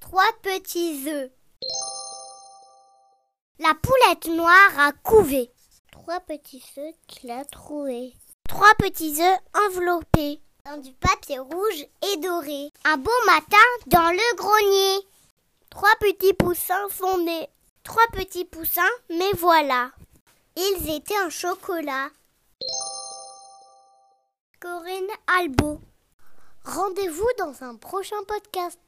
Trois petits œufs. La poulette noire a couvé. Trois petits œufs qu'il a troués. Trois petits œufs enveloppés dans du papier rouge et doré. Un beau matin dans le grenier. Trois petits poussins sont nés. Trois petits poussins, mais voilà. Ils étaient en chocolat. Corinne Albo. Rendez-vous dans un prochain podcast.